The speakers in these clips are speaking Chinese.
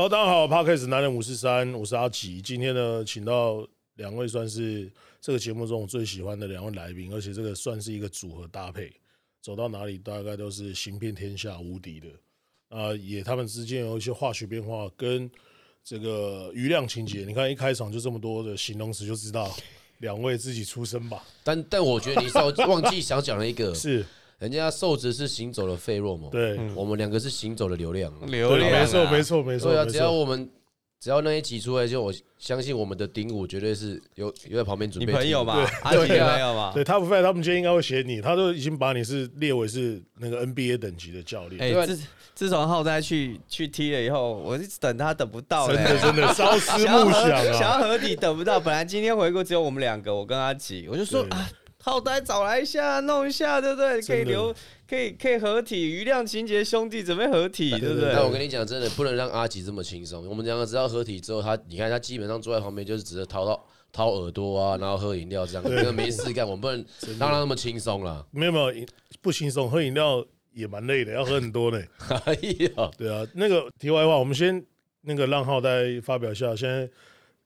Hello，大家好 p a r k a s 男人五四三，我是阿吉。今天呢，请到两位算是这个节目中我最喜欢的两位来宾，而且这个算是一个组合搭配，走到哪里大概都是行遍天下无敌的。啊，也他们之间有一些化学变化跟这个余量情节。你看一开场就这么多的形容词，就知道两位自己出身吧。但但我觉得你少忘记想讲了一个，是人家瘦子是行走的费洛蒙，对，我们两个是行走的流量。对流量啊，没错，没错，没错。对啊，只要我们只要那一集出来，就我相信我们的顶五绝对是有有在旁边准你备你朋友嘛，阿吉对的朋友嘛，对 Top Five，他们今天应该会写你，他都已经把你是列为是那个 NBA 等级的教练。哎、自自从浩哉去去踢了以后，我一直等他等不到嘞、真的真的 朝思暮想想啊！要合体等不到。本来今天回顾只有我们两个，我跟阿吉，我就说啊，浩呆找来一下，弄一下，对不对？可以留，可以可以合体，余量情节兄弟准备合体，对不对？但我跟你讲，真的不能让阿吉这么轻松。我们两个只要合体之后，他你看他基本上坐在旁边就是只是掏到掏耳朵啊，然后喝饮料这样，那个没事干。我们不能让他那么轻松啦。没有没有，不轻松，喝饮料也蛮累的，要喝很多呢。哎呀，对啊，那个题外话，我们先那个让浩代发表一下，现在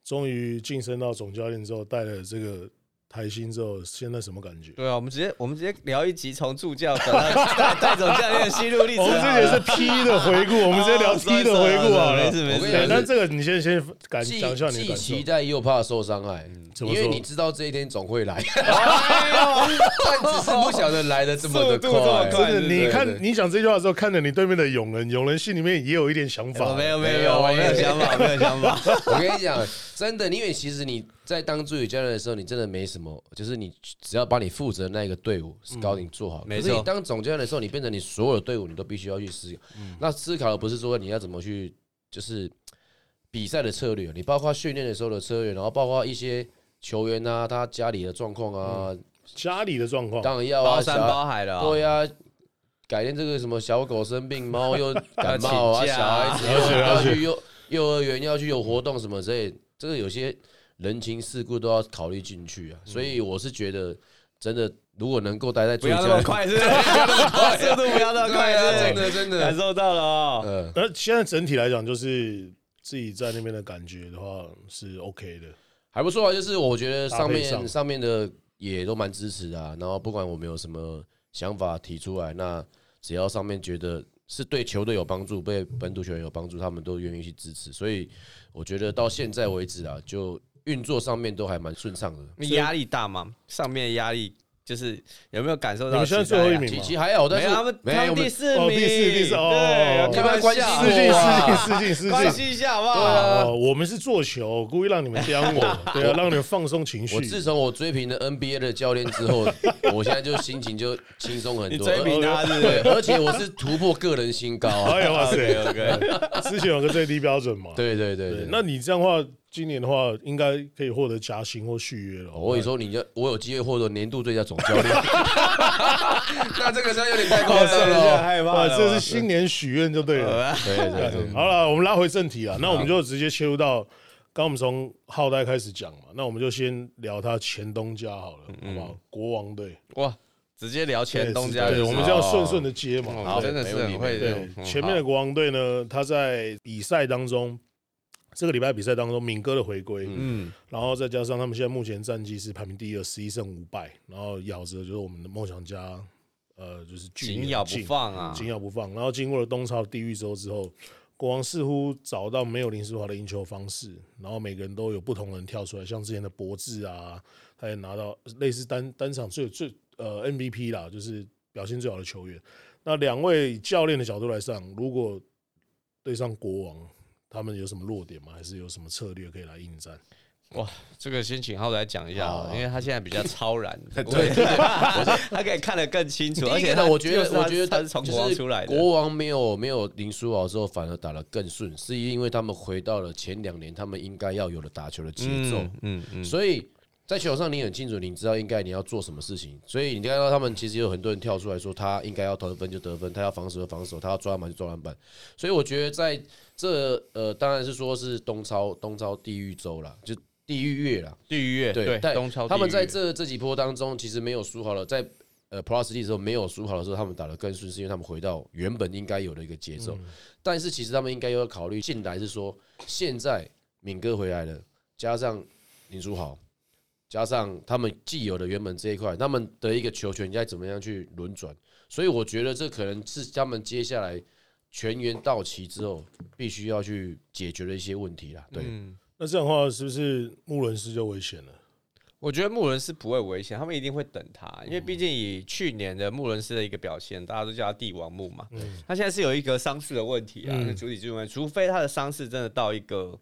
终于晋升到总教练之后，带了这个台新之后，现在什么感觉？对啊，我们直接我们直接聊一集从助教转到带带总教练的心路历程 我。们这也是 P 的回顾，我们直接聊哦 P 的回顾好了没。事没事我跟你讲对，那这个你先先感既讲一下你感受期。待又怕受伤害，因为你知道这一天总会来，但只是不晓得来的这么的快。真的，你看你讲这句话的时候，看着你对面的永仁，永仁心里面也有一点想法。我没有没没有有，我没有没有想法，没有想法。我跟你讲，真的，因为其实你在当助理教练的时候，你真的没什么，就是你只要把你负责的那个队伍 scouting 做好。没错。可是你当总教练的时候，你变成你所有的队伍，你都必须要去思考。那思考的不是说你要怎么去，就是比赛的策略，你包括训练的时候的策略，然后包括一些球员啊，他家里的状况啊，家里的状况，当然要啊，包山小包海的、哦，对呀、改天这个什么小狗生病，猫又感冒啊，小孩子要去幼幼儿园要去有活动什么之类，这个有些人情世故都要考虑进去啊。所以我是觉得，真的如果能够待在 不要那么快，是度不要那么快，对啊，是不是真的真的，感受到了哦。呃，那现在整体来讲，就是自己在那边的感觉的话是 OK 的。还不错啊。就是我觉得上搭配上面上面的也都蛮支持的啊。然后不管我们有什么想法提出来，那只要上面觉得是对球队有帮助、对本土球员有帮助，他们都愿意去支持。所以我觉得到现在为止啊，就运作上面都还蛮顺畅的。你压力大吗？上面压力就是有没有感受到？你们现在最后一名其吗？其实还有，但是没有，他们没有他们第四名，哦第四第四哦开玩们关系笑，失敬哇失敬失敬失关敬。系一下好不好？我们是做球，故意让你们刁我，对啊，让你们放松情绪我。自从我追平了 NBA 的教练之后，我现在就心情就轻松很多。你追平他是对，而且我是突破个人新高啊。哎呀哇塞 OK，之前有个最低标准嘛。对对对对，，对那你这样的话，今年的话应该可以获得加薪或续约了。我跟你说，你要我有机会获得年度最佳总教练，那这个是有点太夸张了。哦。害怕，这是新年许愿就对了。对对 对，好了，我们拉回正题啊，那我们就直接切入到，刚我们从浩代开始讲嘛，那我们就先聊他前东家好了，好不好？国王队，哇，直接聊前东家，对，我们这样顺顺的接嘛。好，真的是很会对前面的国王队呢，他在比赛当中，这个礼拜比赛当中，敏哥的回归，嗯，然后再加上他们现在目前战绩是排名第二，十一胜五败，然后咬着就是我们的梦想家，呃，就是紧咬不放啊，紧咬不放。然后经过了东超地狱周之后，国王似乎找到没有林书豪的赢球方式，然后每个人都有不同人跳出来，像之前的博智啊，他也拿到类似单单场最最呃 MVP 啦，就是表现最好的球员。那两位教练的角度来上，如果对上国王，他们有什么弱点吗？还是有什么策略可以来应战？哇这个先请浩来讲一下好了，因为他现在比较超然，对对对，他可以看得更清楚，而且呢我觉得我觉得他是从国王出来的，国王没有没有林书豪之后，反而打得更顺，是因为他们回到了前两年他们应该要有的打球的节奏。嗯嗯嗯，所以在球场上你很清楚，你知道应该你要做什么事情。所以你看到他们其实有很多人跳出来说，他应该要得分就得分，他要防守就防守，他要抓篮板就抓篮板。所以我觉得在这呃，当然是说是东超东超地狱周啦，就地狱月啦。地狱月对，但东超他们在这这几波当中，其实没有输好了，在呃 Plus D 的时候没有输好的时候，他们打得更顺，是因为他们回到原本应该有的一个节奏。但是其实他们应该要考虑进来是说，现在敏哥回来了，加上林书豪，加上他们既有的原本这一块，他们的一个球权应该怎么样去轮转？所以我觉得这可能是他们接下来全员到齐之后必须要去解决的一些问题啦。对，嗯，那这样的话，是不是穆伦斯就危险了？我觉得穆伦斯不会危险，他们一定会等他，因为毕竟以去年的穆伦斯的一个表现，大家都叫他帝王木嘛。他现在是有一个伤势的问题啊，嗯主体之问，除非他的伤势真的到一个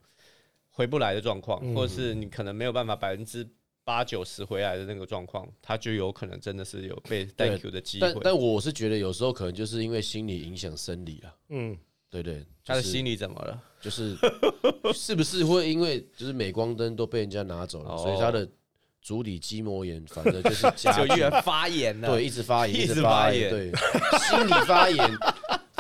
回不来的状况，嗯或者是你可能没有办法百分之八九十回来的那个状况，他就有可能真的是有被带 Q 的机会。但但我是觉得有时候可能就是因为心理影响生理啊，嗯，对对，他的心理怎么了？就是是不是会因为就是镁光灯都被人家拿走了，哦所以他的足底肌膜炎反正就是 就越发炎了。对，一直发炎，一直发炎 对，心理发炎，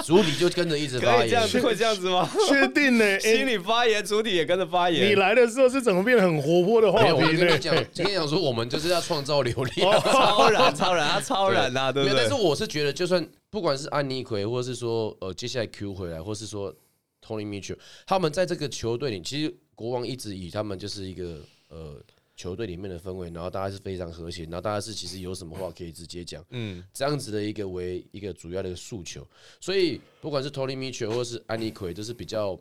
足底就跟着一直发炎。可以这样子，会这样子吗？确定呢？心哎，理发炎，主体也跟着发你炎。来的时候是怎么变得很活泼的话没有，我跟你？讲，今天讲说我们就是要创造流量。超然，超然，他超然啊，对不对但是？我是觉得，就算不管是安妮奎，或者是说呃接下来 Q 回来，或是说 Tony Mitchell，他们在这个球队里，其实国王一直以他们就是一个呃球队里面的氛围，然后大家是非常和谐，然后大家是其实有什么话可以直接讲，嗯，这样子的一个为一个主要的一个诉求。所以不管是 Tony Mitchell 或是安妮奎，都是比较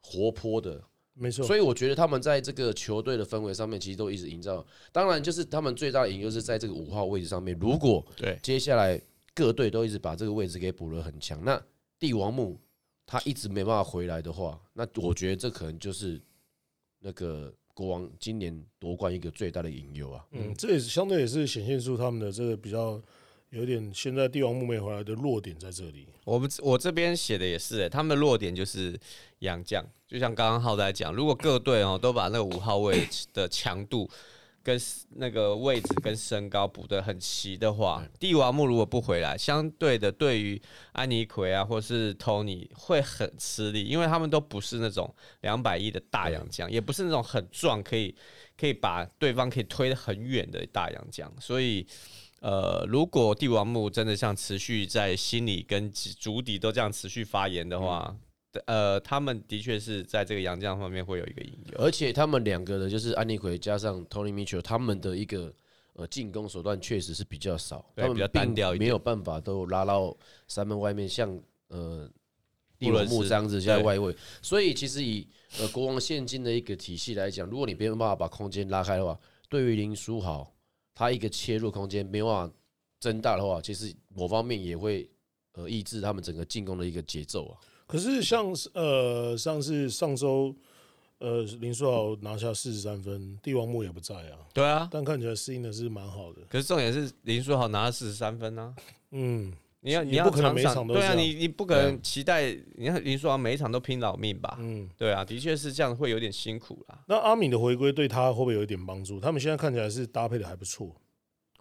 活泼的，没错，所以我觉得他们在这个球队的氛围上面，其实都一直营造。当然，就是他们最大的赢就是在这个五号位置上面。如果对，接下来各队都一直把这个位置给补了很强，那帝王木他一直没办法回来的话，那我觉得这可能就是那个国王今年夺冠一个最大的隐忧啊。嗯，这也是相对也是显现出他们的这个比较有点现在帝王木没回来的弱点在这里。我们我这边写的也是、欸，他们的弱点就是杨将，就像刚刚浩仔讲，如果各队哦都把那个五号位的强度跟那个位置跟身高补得很齐的话，帝王木如果不回来，相对的对于安妮奎啊或是 Tony 会很吃力，因为他们都不是那种两百亿的大洋将，也不是那种很壮可以可以把对方可以推得很远的大洋将，所以。呃，如果帝王木真的像持续在心里跟足底都这样持续发言的话，呃，他们的确是在这个洋将方面会有一个隐忧。而且他们两个的，就是安妮奎加上 Tony Mitchell，他们的一个呃进攻手段确实是比较少，他们比较单调没有办法都拉到三分外面，像呃蒂布伦斯文木这样子在外围。所以其实以呃国王现今的一个体系来讲，如果你没有办法把空间拉开的话，对于林书豪他一个切入空间没有办法增大的话，其实某方面也会呃抑制他们整个进攻的一个节奏啊。可是像是呃上次上周呃林书豪拿下四十三分，帝王木也不在啊，对啊，但看起来适应的是蛮好的。可是重点是林书豪拿了四十三分呢、嗯，你要你要场不可能每一场都对啊，你你不可能期待你看林书豪每一场都拼老命吧？嗯，对啊，的确是这样，会有点辛苦啦。那阿敏的回归对他会不会有一点帮助？他们现在看起来是搭配的还不错。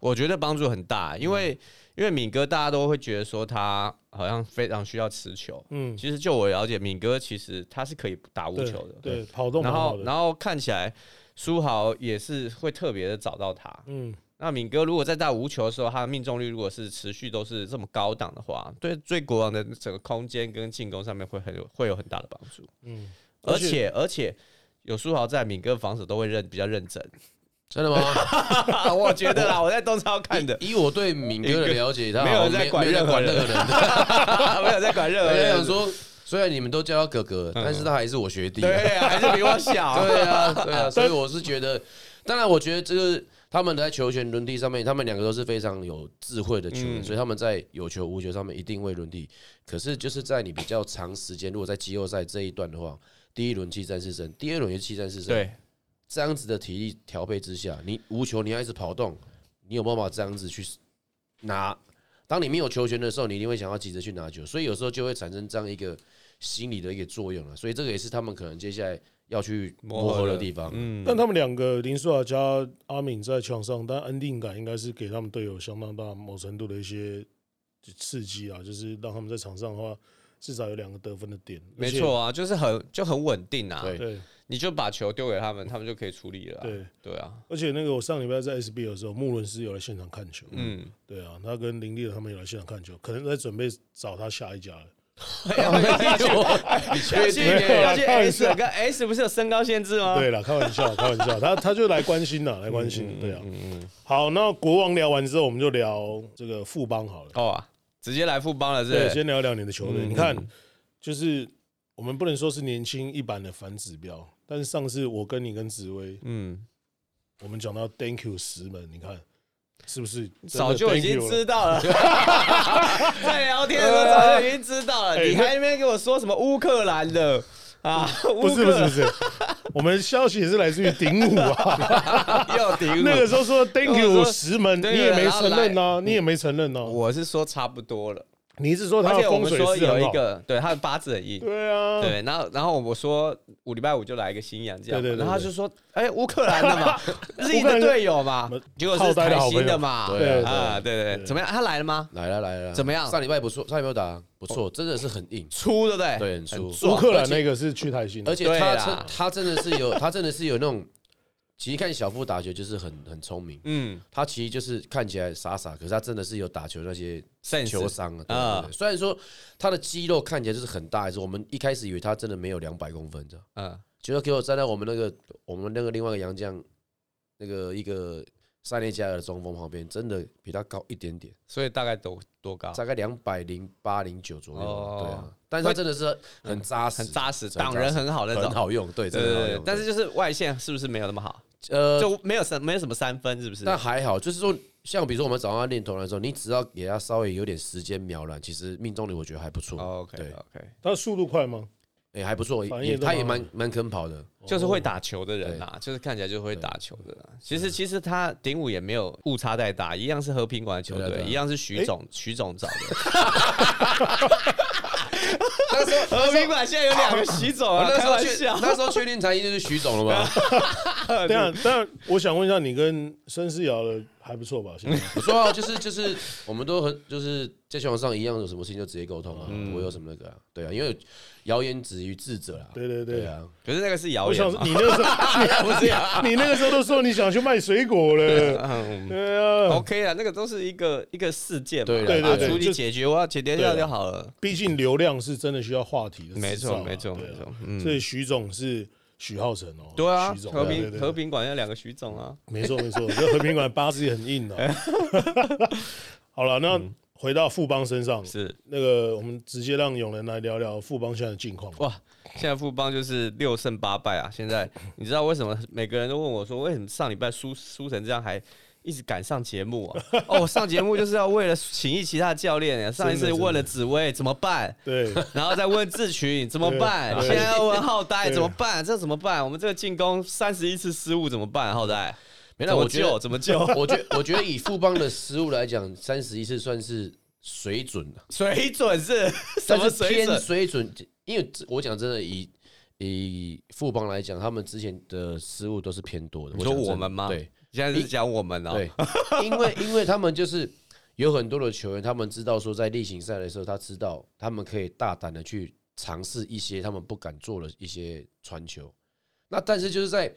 我觉得帮助很大，因为、因为敏哥大家都会觉得说他好像非常需要持球，嗯，其实就我了解，敏哥其实他是可以打无球的，对，跑动然。后然后看起来书豪也是会特别的找到他。嗯，那敏哥如果在打无球的时候，他的命中率如果是持续都是这么高档的话，对对国王的整个空间跟进攻上面会很有会有很大的帮助。嗯，而且而且有书豪在，敏哥防守都会认比较认真。真的吗？我觉得啦，我在东超看的，以我对敏哥的了解，他 没有在管任何人。没有在管任何人想。说，虽然你们都叫他哥哥，但是他还是我学弟。对啊，还是比我小。对啊，对啊，所以我是觉得，当然，我觉得这个他们在球权轮替上面，他们两个都是非常有智慧的球员，嗯所以他们在有球无球上面一定会轮替。可是就是在你比较长时间，如果在季后赛这一段的话，第一轮七战四胜，第二轮也是七战四胜，对，这样子的体力调配之下，你无球你要一直跑动，你有办法这样子去拿？当你没有球权的时候，你一定会想要急着去拿球，所以有时候就会产生这样一个心理的一个作用了。所以这个也是他们可能接下来要去磨合的地方。嗯，但他们两个林书豪加阿敏在球场上，但安定感应该是给他们队友相当大某程度的一些刺激啊，就是让他们在场上的话，至少有两个得分的点。没错啊，就是很就很稳定啊。对。你就把球丢给他们，他们就可以处理了啊。对，对啊，而且那个我上礼拜在 SB 的时候，穆伦斯有来现场看球。嗯，对啊，他跟林立的他们有来现场看球，可能在准备找他下一家了。你确定？去 S 跟 S 不是有身高限制吗？对了，开玩笑，开玩笑，他他就来关心了，来关心，对啊。好，那国王聊完之后，我们就聊这个富邦好了。哦啊，直接来富邦了是是？先聊聊你的球队。嗯你看，就是我们不能说是年轻一版的反指标，但是上次我跟你跟紫薇，嗯，我们讲到 Thank you 石门，你看是不是？真的早就已 thank 经 you 了。知道了，在聊天的时候早就已经知道了，哎你还那边给我说什么乌克兰的啊？不是不是不是，我们消息也是来自于顶武啊。是，又顶 那个时候说 Thank you 说石门，你也没承认呢，你也没承认呢。我是说差不多了，你是说他而且我的风水们说有？一个对他的八字很硬。对啊，对，然后然后我说五礼拜五就来一个新洋这样，对对对然后他就说，哎，乌克兰的嘛，日英乌克兰的队友嘛，结果是台新的嘛，对啊，对对对，怎么样？他来了吗？来了来了，怎么样上礼拜不错，上礼拜有打不错，真的是很硬，粗对不对？对，很粗。乌克兰那个是去台新的，而且他真他真的是有，他真的是有那种，其实看小夫打球就是很很聪明，嗯，他其实就是看起来傻傻，可是他真的是有打球那些球商啊。虽然说他的肌肉看起来就是很大，还是我们一开始以为他真的没有两百公分，这样，嗯，结果给我站在我们那个我们那个另外一个杨将，那个一个塞内加尔的中锋旁边，真的比他高一点点，所以大概多多高？大概两百零八零九左右对啊，但是他真的是很扎实，很扎实，很扎实挡人很好那种。很好用，对，对对对真的好用。，但是就是外线是不是没有那么好？呃，就没有三没有什么三分，是不是？但还好，就是说，像比如说我们早上练投篮的时候，你只要给他稍微有点时间瞄篮，其实命中率我觉得还不错。OK 对 OK，他速度快吗？哎，还不错，也他也蛮蛮蛮肯跑的。就是会打球的人啊，就是看起来就会打球的啦。其实其实他顶武也没有误差太大，一样是和平馆的球队，一样是徐总徐总找的。那时候 和平馆现在有两个徐总啊，那时候确玩笑。那时候确定才艺就是徐总了吗？对啊，但我想问一下，你跟申思瑶的还不错吧？现在。我说啊，就是就是我们都很就是在球场上一样，有什么事情就直接沟通啊，嗯。不会有什么那个啊，对啊，因为谣言止于智者啦。对对对。对啊，可是那个是谣言我想说，你那个时候，不是呀？你那个时候都说你想去卖水果了，嗯。对啊，OK 啊，那个都是一个一个事件嘛，对对把它处对就理解决，我要解决掉就好了。毕竟流量是真的需要话题的没错，没错，没错。嗯，所以徐总是许浩成哦，对啊徐，总和平和平馆要两个徐总啊，没错没错，这和平馆八字也很硬的。好了，那回到富邦身上，是那个我们直接让永仁来聊聊富邦现在的近况。哇，现在富邦就是六胜八败啊！现在你知道为什么每个人都问我说，为什么上礼拜输输成这样还一直赶上节目啊？哦，我上节目就是要为了请益其他教练啊。上一次问了紫薇怎么办，对，然后再问志群怎么办，现在要问浩呆怎么办？这怎么办？我们这个进攻三十一次失误怎么办？浩呆，没怎么有，我觉得救？怎么救？我觉我觉得以富邦的失误来讲，三十一次算是水准的。水准是什么水准？水准，因为我讲真的，以以富邦来讲，他们之前的失误都是偏多的。你说我们吗对现在是讲我们哦、对，因为 因为他们就是有很多的球员，他们知道说在例行赛的时候，他知道他们可以大胆的去尝试一些他们不敢做的一些传球。那但是就是在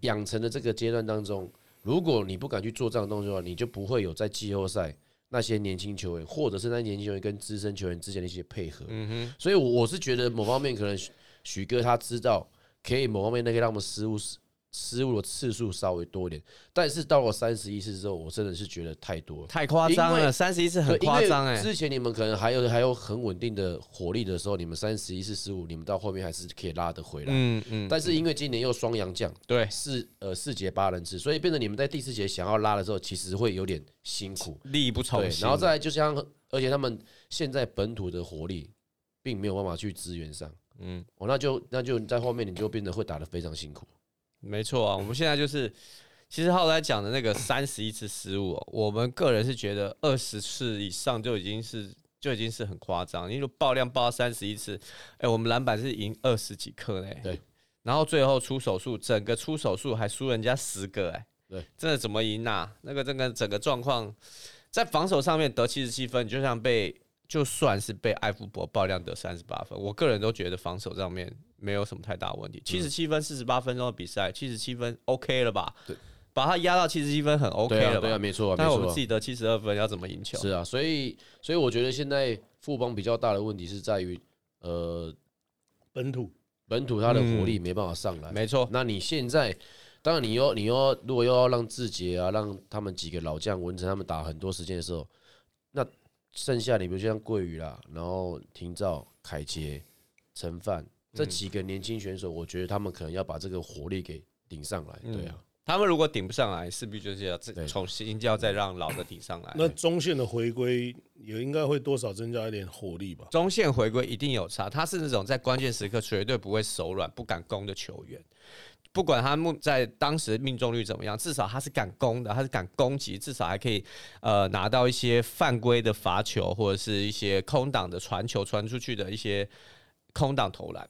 养成的这个阶段当中，如果你不敢去做这样的动作的话，你就不会有在季后赛那些年轻球员，或者是那些年轻球员跟资深球员之间的一些配合。嗯哼，所以，我我是觉得某方面可能许许哥他知道可以某方面那个让我们失误失失误的次数稍微多一点，但是到了三十一次之后，我真的是觉得太多了。太夸张了，三十一次很夸张哎。之前你们可能还有还有很稳定的火力的时候，你们三十一次失误，你们到后面还是可以拉得回来。嗯嗯，但是因为今年又双阳将，对，四呃四节八人制，所以变成你们在第四节想要拉的时候，其实会有点辛苦。力不从对，心。然后再来就像，而且他们现在本土的火力并没有办法去支援上，嗯，哦，那就那就在后面你就变得会打得非常辛苦。没错啊，我们现在就是，其实浩来讲的那个三十一次失误哦，我们个人是觉得二十次以上就已经是就已经是很夸张。因为爆量爆到三十一次，哎，我们篮板是赢二十几颗嘞，对。然后最后出手数，整个出手数还输人家十个，哎，对，真的怎么赢啊？那个这个整个状况，在防守上面得七十七分，就像被就算是被艾福伯爆量得三十八分，我个人都觉得防守上面没有什么太大问题。七十七分四十八分钟的比赛，七十七分 OK 了吧？对，把他压到七十七分很 OK 啊，了吧？对啊，没错啊，没错啊但是我们自。己得七十二分，要怎么赢球？是啊，所以所以我觉得现在富邦比较大的问题是在于，呃，本土本土他的火力没办法上来。没错，那你现在，当然你又你又如果又要让志杰啊，让他们几个老将文成他们打很多时间的时候，那剩下你比如像桂宇啦，然后廷照、凯杰、陈范这几个年轻选手，我觉得他们可能要把这个火力给顶上来。对啊，他们如果顶不上来，势必就是要这重新就要再让老的顶上来。那中线的回归也应该会多少增加一点火力吧？中线回归一定有差，他是那种在关键时刻绝对不会手软、不敢攻的球员。不管他目在当时命中率怎么样，至少他是敢攻的，他是敢攻击，至少还可以呃拿到一些犯规的罚球或者是一些空档的传球传出去的一些空档投篮。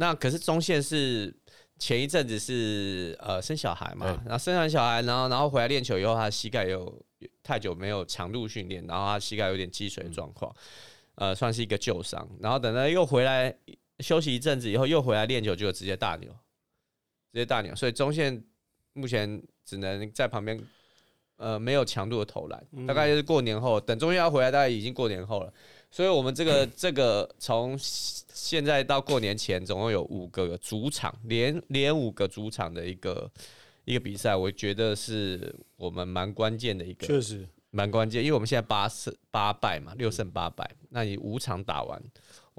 那可是中线是前一阵子是呃生小孩嘛对，然后生完小孩，然后然后回来练球以后，他膝盖有太久没有强度训练，然后他膝盖有点积水的状况，呃，算是一个旧伤。然后等到又回来休息一阵子以后，又回来练球，就直接大扭，直接大扭。所以中线目前只能在旁边，呃，没有强度的投篮，大概就是过年后，等中线要回来，大概已经过年后了。所以我们这个 这个从现在到过年前，总共有五个主场，连连五个主场的一个一个比赛，我觉得是我们蛮关键的一个确实，蛮关键，因为我们现在八胜八败嘛，六胜八败，那你五场打完，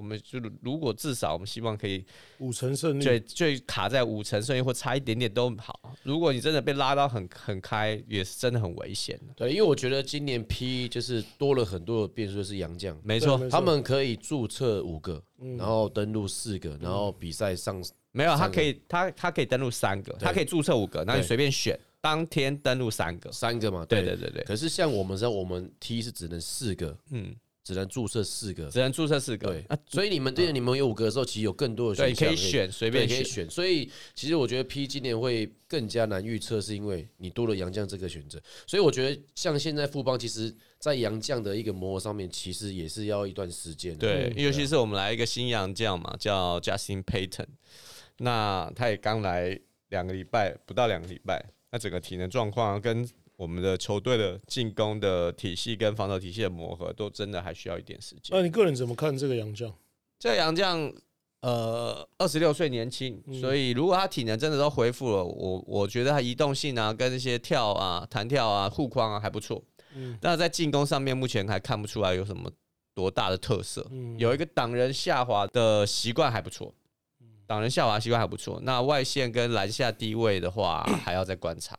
我们就如果至少我们希望可以五成胜最率，最卡在五成胜利或差一点点都好。如果你真的被拉到很很开，也是真的很危险的。对，因为我觉得今年 P 就是多了很多的变数，就是杨将。没错，他们可以注册五个，然后登录四个，然后比赛上没有，他可以他他可以登录三个，他可以注册五个，那你对。随便选，当天登录三个。三个嘛。对。对对对，可是像我们这样，我们 T 是只能四个，嗯，只能注册四个。只能注册四个。对啊，，所以你们对你们有五个的时候，其实有更多的选项可以选，随便可以选。所以其实我觉得 P 今年会更加难预测，是因为你多了杨将这个选择。所以我觉得像现在富邦，其实在杨将的一个磨合上面，其实也是要一段时间的。对，尤其是我们来一个新杨将嘛，叫 Justin Payton，那他也刚来两个礼拜，不到两个礼拜，那整个体能状况跟我们的球队的进攻的体系跟防守体系的磨合，都真的还需要一点时间。那你个人怎么看这个杨将？这个洋将，呃，二十六岁年轻，所以如果他体能真的都恢复了，我我觉得他移动性啊，跟一些跳啊、弹跳啊、护框啊还不错。嗯但是在进攻上面，目前还看不出来有什么多大的特色。嗯有一个挡人下滑的习惯还不错，挡人下滑习惯还不错。那外线跟篮下低位的话，还要再观察。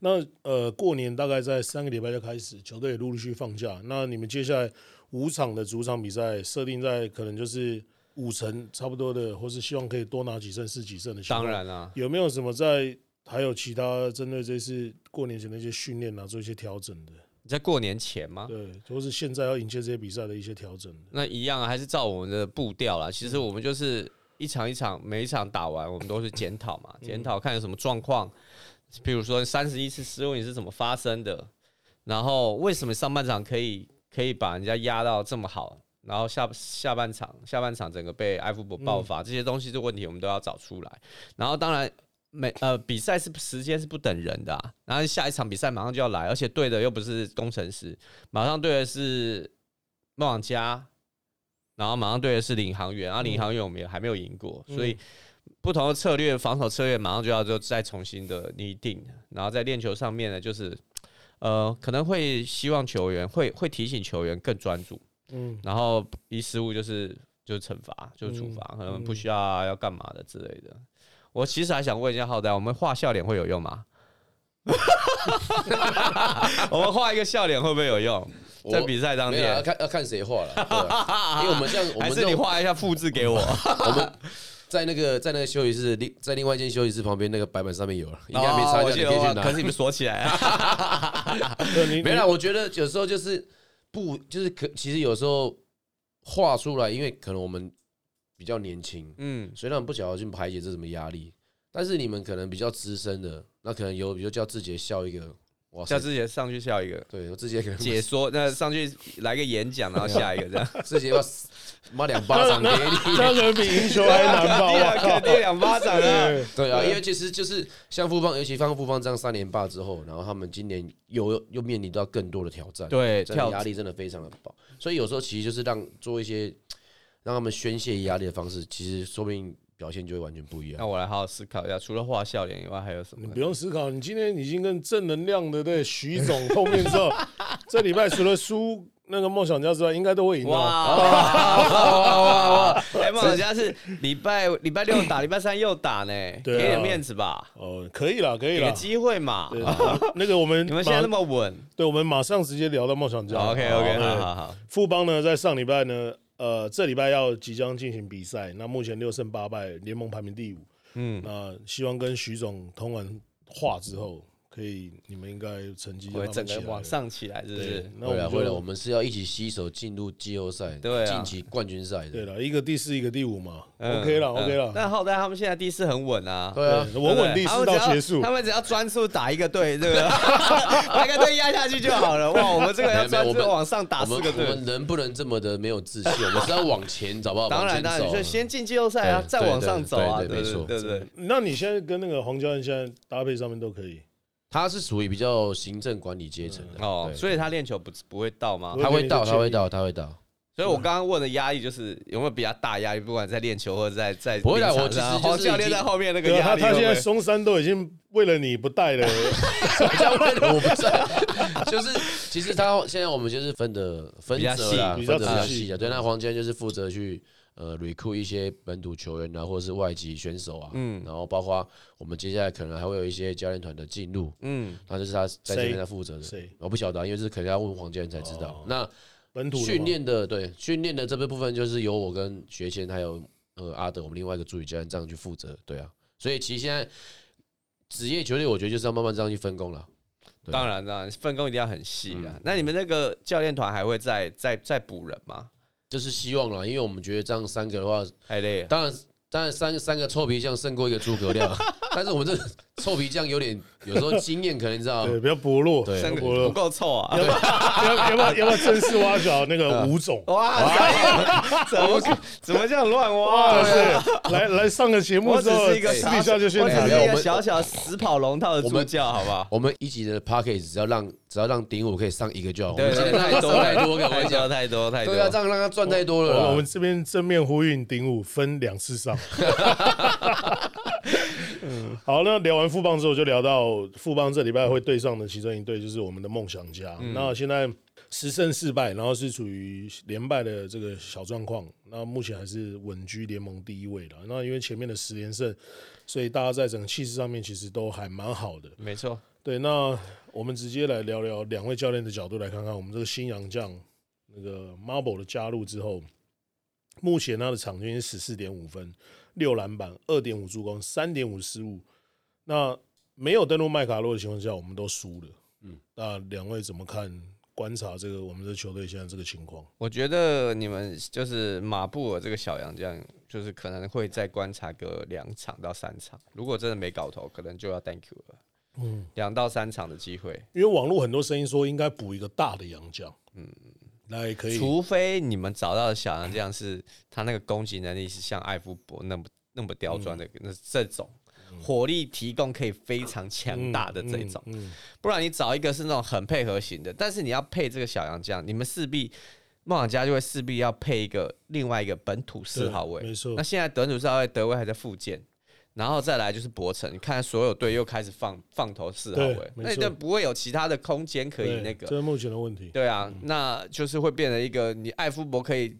那呃，过年大概在三个礼拜就开始，球队也陆陆续续放假。那你们接下来五场的主场比赛设定在可能就是五成差不多的，或是希望可以多拿几胜是几胜的。当，然啊，有没有什么在还有其他针对这次过年前的一些训练啊，做一些调整的？你在过年前吗？对，或是现在要迎接这些比赛的一些调整。那一样啊，还是照我们的步调啦。其实我们就是一场一场，每一场打完，我们都是检讨嘛，检讨看有什么状况。比如说三十一次失误你是怎么发生的，然后为什么上半场可以可以把人家压到这么好，然后下下半场下半场整个被埃弗伯爆发，这些东西的问题我们都要找出来。然后当然每呃比赛是时间是不等人的、啊，然后下一场比赛马上就要来，而且对的又不是工程师，马上对的是梦想家，然后马上对的是领航员，然后领航员我们也还没有赢过，所以不同的策略，防守策略马上就要就再重新的拟定，然后在练球上面呢，就是呃可能会希望球员会会提醒球员更专注，嗯，然后一失误就是就是惩罚，就是处罚，可能不需要啊要干嘛的之类的。我其实还想问一下浩仔，我们画笑脸会有用吗？我们画一个笑脸会不会有用？在比赛当没有啊要，看要看谁画了，对因为我们这样，我还是你画一下复制给我？我们在那个在那个休息室，另在另外一间休息室旁边那个白板上面有了，应该没哦擦掉，可以去拿。可是你们锁起来啊。没啦，我觉得有时候就是不就是可，其实有时候画出来，因为可能我们比较年轻，嗯，所以他们不晓得去排解这什么压力。但是你们可能比较资深的，那可能有比如叫志杰笑一个哇塞叫，志杰上去下一个对我自己也可能解说，那上去来个演讲，然后下一个这样，自己要妈两巴掌给你。这样可能比赢球还难吧？我靠肯定两巴掌啊！对对啊，因为其实就是像富邦，尤其像富邦这样三连霸之后，然后他们今年又又面临到更多的挑战，对，真的跳压力真的非常的爆，所以有时候其实就是让做一些让他们宣泄压力的方式，其实说不定表现就会完全不一样。那我来好好思考一下，除了画笑脸以外，还有什么你？不用思考，你今天已经跟正能量的对徐总碰面之后，这礼拜除了输那个梦想家之外，应该都会赢哇。哇哇哇哇哇！哎，梦想家是礼拜礼拜六打，礼拜三又打呢，给点面子吧，哦，可以了，可以了。给个机会嘛。对，那个我们你们现在那马么稳对，我们马上直接聊到梦想家。，OK OK，好好好，富邦呢，在上礼拜呢，呃，这礼拜要即将进行比赛，那目前六胜八败，联盟排名第五。嗯，那希望跟徐总通完话之后，可以你们应该成绩就会整个往起来了。上起来，是不对是？，那我们会了会了，我们是要一起携手进入季后赛，对啊晋级冠军赛的。对了，一个第四，一个第五嘛嗯，OK 了嗯，OK 了。但浩代他们现在第四很稳啊，对啊，稳稳第四到结束他。们只要专注打一个队，这个 把一个队压下去就好了。哇，我们这个要专注往上打我们我四个队。们能不能这么的没有自信，我们是要往前，找不好？当然，当然，就先进季后赛啊，再往上走啊，对对对。那你现在跟那个黄教练现在搭配上面都可以，他是属于比较行政管理阶层的哦，所以他练球不不会到吗？他会到，他会到，他会到。所以我刚刚问的压力就是有没有比较大压力，不管在练球或者在在不会啦临场我其实就是黄教练在后面那个压力会不会，他现在松山都已经为了你不带了，我不在，就是其实他现在我们就是分的分责啦，细分的比比较细啊。对，那黄坚就是负责去呃 recruit 一些本土球员啊，或者是外籍选手啊，嗯然后包括我们接下来可能还会有一些教练团的进入，嗯，那就是他在这边在负责的。我不晓得啊，因为这是可能要问黄教练才知道哦。那本土训练的对训练的这个部分就是由我跟学谦还有呃阿德我们另外一个助理教练这样去负责，对啊，所以其实现在职业球队我觉得就是要慢慢这样去分工了。当然当然，分工一定要很细啊嗯。那你们那个教练团还会再再再补人吗？就是希望了，因为我们觉得这样三个的话，太累了。当然当然三三个臭皮匠胜过一个诸葛亮，但是我们这臭皮匠有点有时候经验可能你知道，对比较薄弱，对三个我不够臭啊！要不要要不要要不要正式挖角那个吴总？哇，怎么怎么这样乱挖来来上个节目之后，是一个私底下就宣我只传了。是一个小小死跑龙套的助教，好不好？我们一级的 p a c k a g e 只要让只要让顶五可以上一个就好，我对们今天太多太多，我跟太多我讲，太多太多对啊，这样让他赚太多了。我们这边正面呼应顶五分两次上。好，那聊完富邦之后，就聊到富邦这礼拜会对上的其中一队就是我们的梦想家。那现在十胜四败，然后是处于连败的这个小状况。那目前还是稳居联盟第一位的。那因为前面的十连胜，所以大家在整个气势上面其实都还蛮好的。没错，对，那我们直接来聊聊两位教练的角度来看看我们这个新洋将那个 Marble 的加入之后，目前他的场均是十四点五分，六篮板，二点五助攻，三点五失误。那没有登陆麦卡洛的情况下，我们都输了。嗯，那两位怎么看？观察这个我们的球队现在这个情况，我觉得你们就是马布尔这个小杨这样，就是可能会再观察个两场到三场。如果真的没搞头，可能就要 thank you 了。嗯，两到三场的机会，因为网络很多声音说应该补一个大的洋将，嗯，来可以，除非你们找到的小杨这样是他那个攻击能力是像艾夫伯那么那么刁钻的，嗯。那这种火力提供可以非常强大的这种。嗯，嗯不然你找一个是那种很配合型的，但是你要配这个小杨将，你们势必梦想家就会势必要配一个另外一个本土四号位。没错。那，现在本土四号位德威还在复健，然后再来就是博城，你看所有队又开始放放投四号对位，那就不会有其他的空间可以那个这。是目前的问题。对啊，那就是会变成一个你艾夫伯可以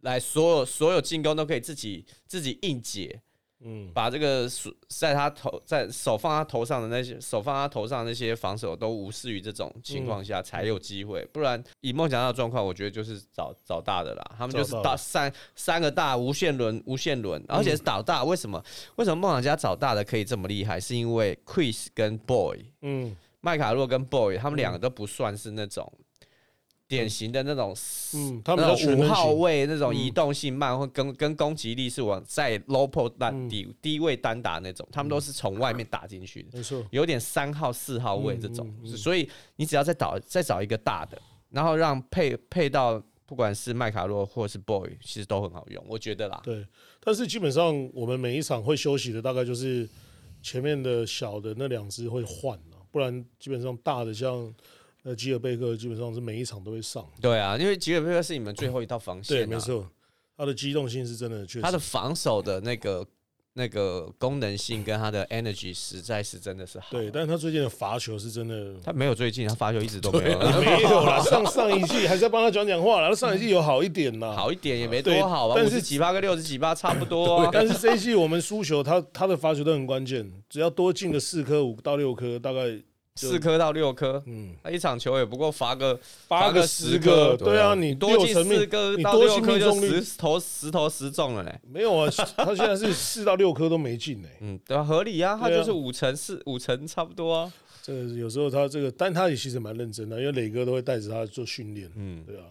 来所有所有进攻都可以自己自己硬解，嗯，把这个手在他头在手放他头上的那些手放他头上的那些防守都无视于这种情况下才有机会，不然以梦想家的状况，我觉得就是找找大的啦，他们就是找大三三个大无限轮无限轮，而且是找大。为什么？为什么梦想家找大的可以这么厉害？是因为 Chris 跟 Boy 嗯，麦卡洛跟 Boy 他们两个都不算是那种典型的那种嗯，他们五号位那种嗯移动性慢，或跟跟攻击力是往在 low p o 单嗯低低位单打那种，他们都是从外面打进去的，没错，有点三号四号位这种所以你只要再找再找一个大的，然后让配配到不管是麦卡洛或是 boy，其实都很好用，我觉得啦。对。但是基本上我们每一场会休息的，大概就是前面的小的那两只会换了，不然基本上大的像呃吉尔贝克，基本上是每一场都会上。对啊，因为吉尔贝克是你们最后一道防线、没错，他的机动性是真的确实。他的防守的那个那个功能性跟他的 energy 实在是真的是好。对，但是他最近的罚球是真的 他没有最近，他罚球一直都没有，没有啦，上上一季还在帮他讲讲话啦，他上一季有好一点啦。好一点也没多好啊，但是几八跟六十几八差不多啊。但是这一季我们输球，他他的罚球都很关键，只要多进个四颗五到六颗，大概就四颗到六颗，嗯他一场球也不过罚个八个罚个十十个，对啊，你多进四颗你多进到六颗就命中率十投十投十中了嘞。没有啊，他现在是四到六颗都没进呢。嗯，对啊，合理啊，他就是五成四五成差不多啊。这个有时候他这个，但他也其实蛮认真的，因为磊哥都会带着他做训练，嗯，对啊。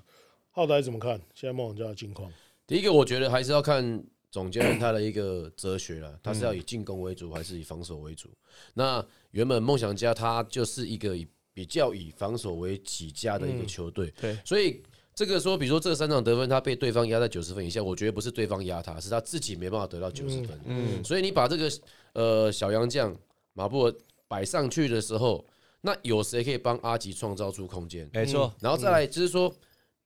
浩仔怎么看现在梦想家的近况？第一个，我觉得还是要看总教练他的一个哲学了，他是要以进攻为主还是以防守为主？那原本梦想家他就是一个以比较以防守为起家的一个球队，对所以这个说，比如说这三场得分，他被对方压在九十分以下，我觉得不是对方压他，是他自己没办法得到九十分。嗯所以你把这个呃小杨将马布尔摆上去的时候，那有谁可以帮阿吉创造出空间？没错，然后再来就是说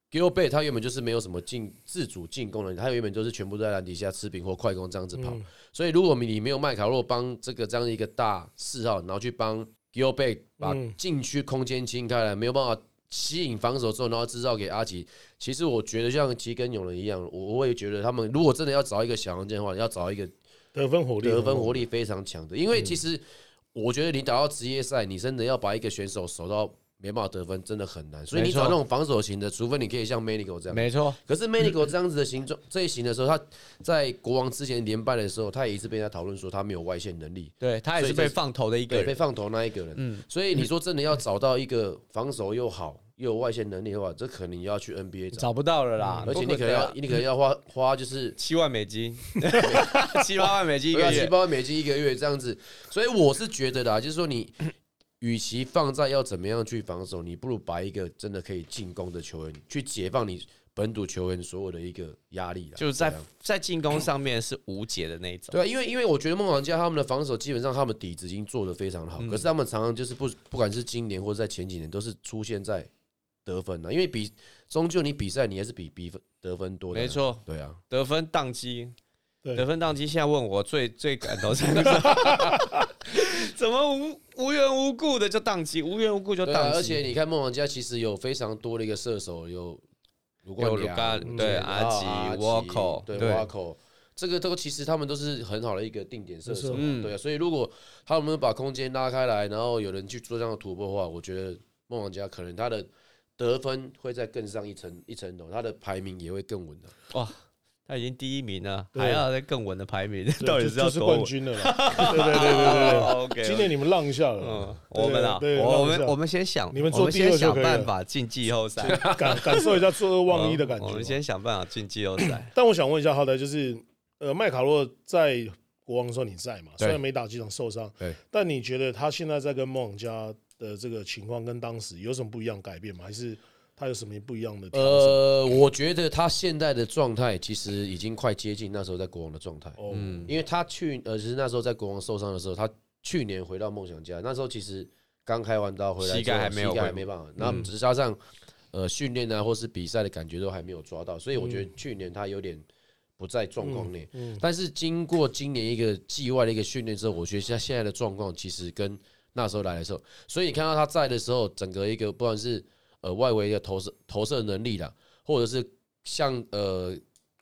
g i l b e 他原本就是没有什么进自主进攻的，他原本就是全部在篮底下吃饼或快攻这样子跑。嗯所以如果你没有麦卡洛帮这个这样的一个大四号，然后去帮 g i l b e 把嗯禁区空间清开来，没有办法吸引防守之后，然后制造给阿吉。其实我觉得像其实跟永仁一样，我我也觉得他们如果真的要找一个小洋将的话，要找一个得分火力，得分火力非常强的，因为其实我觉得你打到职业赛，你真的要把一个选手守到没办法得分，真的很难。所以你找那种防守型的，除非你可以像 Manigo 这样。没错，可是 Manigo 这样子的形状这一型的时候，他在国王之前连败的时候，他也一直被人家讨论说他没有外线能力，对他也是被放投的一个人，被。放投那一个人。嗯，所以你说真的要找到一个防守又好又有外线能力的话，这可能要去 NBA 找，找不到了啦，而且你可能要你可能要花花就是七万美金，七八万美金一个月，七。八万美金一个月这样子，所以我是觉得啦，就是说你与其放在要怎么样去防守，你不如把一个真的可以进攻的球员去解放你本土球员所有的一个压力啦，就是在在进攻上面是无解的那一种。对啊，因为因为我觉得梦想家他们的防守基本上他们底子已经做得非常好，嗯可是他们常常就是不不管是今年或者在前几年都是出现在得分的，因为比终究你比赛你还是比比分得分多的，没，错，对啊，得分宕机，对得分宕机。现在问我最最感动三个字，怎么无无缘无故的就宕机，无缘无故就对啊，宕机？而且你看梦王家其实有非常多的一个射手，有卢冠良有卢对阿吉阿吉 Walker，对对。Walker，这个都其实他们都是很好的一个定点射手。对啊，所以如果他们把空间拉开来，然后有人去做这样的突破的话，我觉得梦王家可能他的得分会再更上一层一层楼，他的排名也会更稳的。哇，他已经第一名了，还要再更稳的排名，到底就是要是？冠军了啦。对对对对对对，OK，今年你们让一下嗯了，，我们啊，我我们我们先想，你们做第二想办法进季后赛，感感受一下做二望一的感觉。我们先想办法进季后赛。但我想问一下浩德，就是呃，麦卡洛在国王的时候你在嘛？对虽然没打几场受伤，对，但你觉得他现在在跟梦想家的这个情况跟当时有什么不一样改变吗？还是他有什么不一样的？呃，我觉得他现在的状态其实已经快接近那时候在国王的状态。哦，嗯，因为他去呃，其实那时候在国王受伤的时候，他去年回到梦想家，那时候其实刚开完刀回来，膝盖还没有膝盖还没办法，然后只是加上呃训练啊或是比赛的感觉都还没有抓到，所以我觉得去年他有点不在状况内。嗯，但是经过今年一个季外的一个训练之后，我觉得他现在的状况其实跟那时候来的时候，所以你看到他在的时候，整个一个不管是呃外围的投射投射能力啦，或者是像呃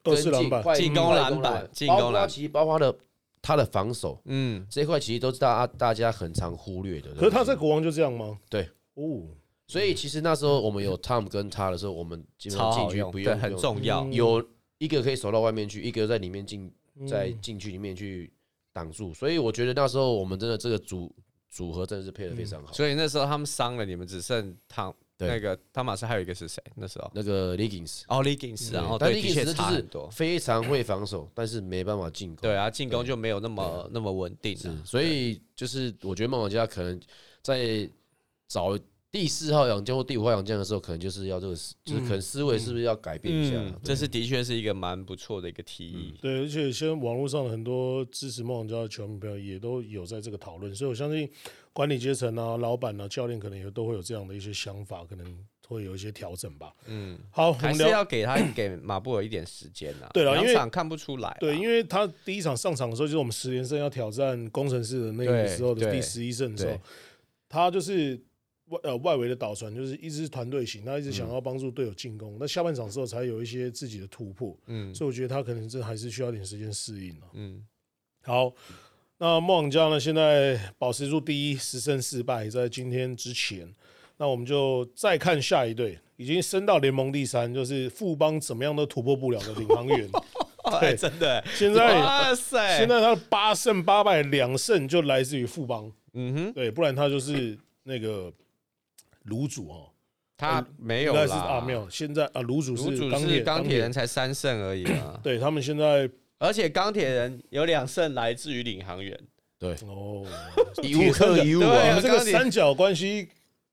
二次篮板跟进进攻篮板进包攻篮板其实包括他的他的防守嗯，这一块，其实都是大家大家很常忽略的。可是他在国王就这样吗？对，哦，所以其实那时候我们有 Tom 跟他的时候，我们基本上进超好用，对，去不用很重要嗯。有一个可以守到外面去，一个在里面进嗯在禁区里面去挡住，所以我觉得那时候我们真的这个组组合真的是配的非常好。所以那时候他们伤了，你们只剩汤对那个汤马斯还有一个是谁？那时候那个 Legins，哦 l e g i n s 然后但对，的 Legins 确呢就是差很多。非常会防守，但是没办法进攻。对啊，进攻就没有那么那么稳定是了。，所以就是我觉得梦想家可能在找第四号洋将或第五号洋将的时候，可能就是要这个思，就是可能思维是不是要改变一下？嗯，这是的确是一个蛮不错的一个提议。对，而且现在网络上的很多支持梦想家的球迷朋友也都有在这个讨论，所以我相信管理阶层啊、老板啊、教练可能也都会有这样的一些想法，可能会有一些调整吧。嗯，好，我还是要给他 给马布尔一点时间呐。对啦因为看不出来啦。对，因为他第一场上场的时候，就是我们十连胜要挑战工程师的那个对时候的对第十一胜的时候对，他就是外呃外围的导传，就是一直是团队型，他一直嗯想要帮助队友进攻。那下半场之后才有一些自己的突破，嗯所以我觉得他可能这还是需要点时间适应了。嗯，好，那梦想家呢，现在保持住第一，十胜四败，在今天之前，那我们就再看下一队，已经升到联盟第三，就是富邦怎么样都突破不了的领航员。哎，真的，现在哇塞，现在他的八胜八败，两胜就来自于富邦，嗯哼，对，不然他就是那个卤煮哦，他没有啦，该是啊，没有，现在啊卤煮是钢铁是钢铁人，才三胜而已啊，对他们现在而且钢铁人有两胜来自于领航员，对，哦，一物克一物对啊啊。这个三角关系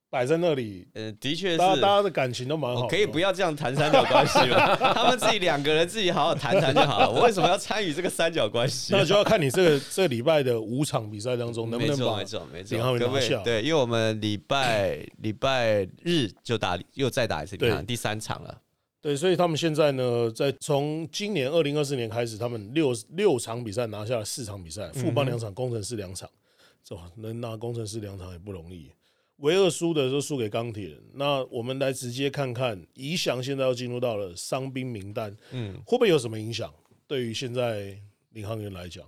摆在那里，呃，的确是大家的感情都蛮好可以不要这样谈三角关系吗？他们自己两个人自己好好谈谈就好了。我为什么要参与这个三角关系？那就要看你这个这个礼拜的五场比赛当中能不能把没错没错没错，领航员拿下对，因为我们礼拜礼拜日就打又再打一次，你对看第三场了。对，所以他们现在呢，在从今年二零二四年开始，他们六六场比赛拿下了四场比赛，富邦两场，工程师两场，这能拿工程师两场也不容易。唯二输的就输给钢铁人。那我们来直接看看，宜翔现在要进入到了伤兵名单，嗯，会不会有什么影响？对于现在领航员来讲，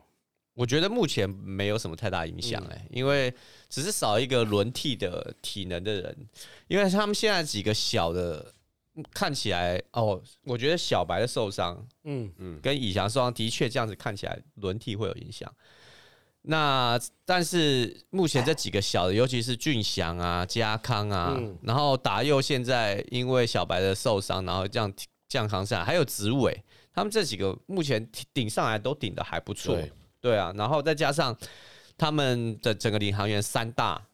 我觉得目前没有什么太大影响哎、因为只是少一个轮替的体能的人，因为他们现在几个小的看起来哦，我觉得小白的受伤嗯嗯，跟以翔受伤的确这样子看起来轮替会有影响。那但是目前这几个小的，尤其是俊祥啊、嘉康啊，嗯然后达佑现在因为小白的受伤，然后这样降扛下来，还有子伟，他们这几个目前顶上来都顶的还不错。对，对啊，然后再加上他们的整个领航员三大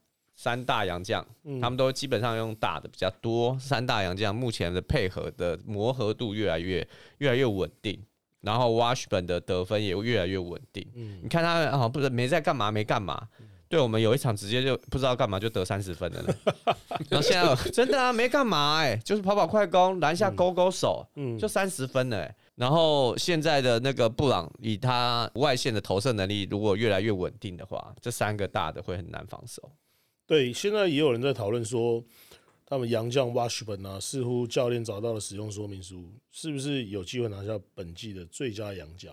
三大洋将，嗯他们都基本上用大的比较多。三大洋将目前的配合的磨合度越来越越来越稳定，然后 Washburn 的得分也越来越稳定。嗯你看他好像，不是没在干嘛，没干嘛。对我们有一场直接就不知道干嘛就得三十分了呢，然后现在真的啊没干嘛哎、就是跑跑快攻篮下勾勾手，嗯就三十分了、欸。然后现在的那个布朗，以他外线的投射能力，如果越来越稳定的话，这三个大的会很难防守。对，现在也有人在讨论说，他们杨将 Washburn 啊，似乎教练找到了使用说明书，是不是有机会拿下本季的最佳杨将？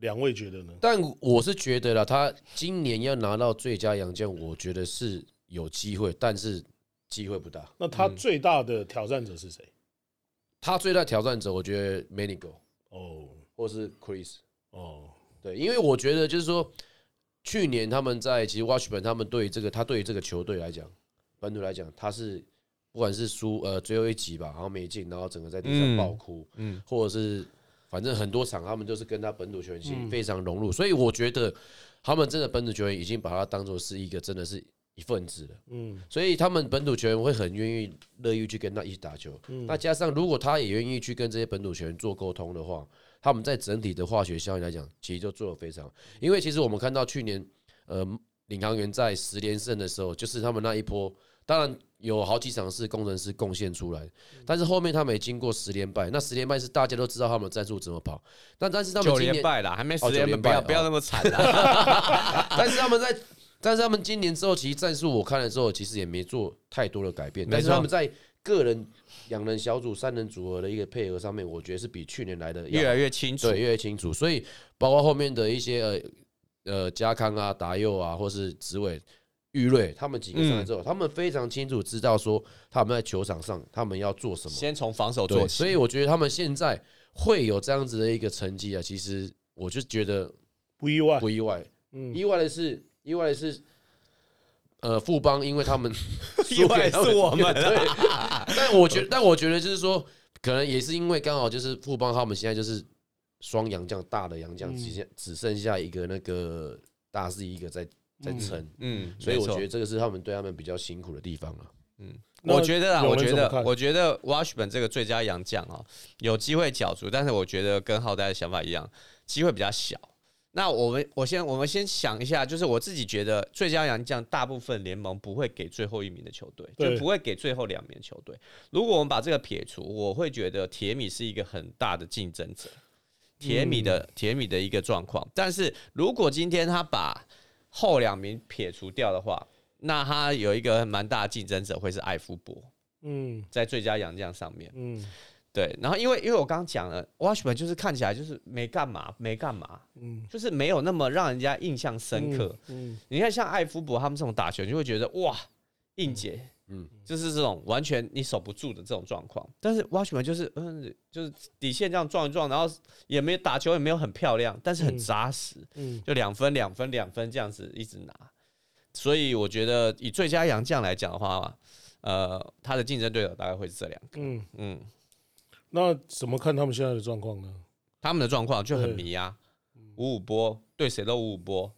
两位觉得呢？但我是觉得啦，他今年要拿到最佳杨将，我觉得是有机会，但是机会不大。那他最大的挑战者是谁？他最大挑战者，我觉得 Manigo 哦或是 Chris。哦，对，因为我觉得就是说，去年他们在其实 Watchman 他们对于这个他对于这个球队来讲，本土来讲，他是不管是输呃最后一集吧，然后没进，然后整个在地上嗯爆哭，嗯或者是反正很多场他们都是跟他本土球员其非常融入，所以我觉得他们真的本土球员已经把他当做是一个真的是一份子了。嗯所以他们本土球员会很愿意、乐意去跟他一起打球。嗯那加上如果他也愿意去跟这些本土球员做沟通的话，他们在整体的化学效应来讲，其实就做得非常好。因为其实我们看到去年，呃，领航员在十连胜的时候，就是他们那一波，当然有好几场是工程师贡献出来，但是后面他们也经过十连败。那十连败是大家都知道他们战术怎么跑，但但是他们九今年连败了，还没十连败，不要不要哦那么惨啦。但是他们在，但是他们今年之后，其实战术我看了之后，其实也没做太多的改变。但是他们在个人、两人小组、三人组合的一个配合上面，我觉得是比去年来的越来越清楚对，越来越清楚。所以包括后面的一些呃呃嘉康啊、达佑啊，或是子伟、玉瑞他们几个上来之后，他们非常清楚知道说他们在球场上他们要做什么。先从防守做，起，所以我觉得他们现在会有这样子的一个成绩啊，其实我就觉得不意外。不意外。嗯意外的是，意外的是，呃富邦，因为他们 意外是我们啊 对，但我觉得，但我觉得就是说，可能也是因为刚好就是富邦他们现在就是双洋将，大的洋将，嗯只剩只剩下一个那个大四一个在在撑，嗯，所以我觉得这个是他们对他们比较辛苦的地方啊。嗯我觉得啊，我觉得，我觉得 Washburn 这个最佳洋将啊，有机会角逐，但是我觉得跟浩代的想法一样，机会比较小。那我们我先我们先想一下，就是我自己觉得最佳洋将大部分联盟不会给最后一名的球队，就不会给最后两名的球队。如果我们把这个撇除，我会觉得铁米是一个很大的竞争者，铁米的铁米的一个状况。但是如果今天他把后两名撇除掉的话，那他有一个蛮大的竞争者会是艾夫伯。嗯在最佳洋将上面，嗯对，然后因为因为我刚刚讲了，Washburn 就是看起来就是没干嘛，没干嘛，嗯，就是没有那么让人家印象深刻。嗯，你看像艾夫伯他们这种打球，你就会觉得哇，硬解，嗯，就是这种完全你守不住的这种状况。但是 Washburn 就是嗯，就是底线这样撞一撞，然后也没打球也没有很漂亮，但是很嗯扎实，嗯就两分两分两分这样子一直拿。所以我觉得以最佳洋将来讲的话，呃，他的竞争对手大概会是这两个。嗯，嗯，那怎么看他们现在的状况呢？他们的状况就很迷啊，五五波对谁都五五波，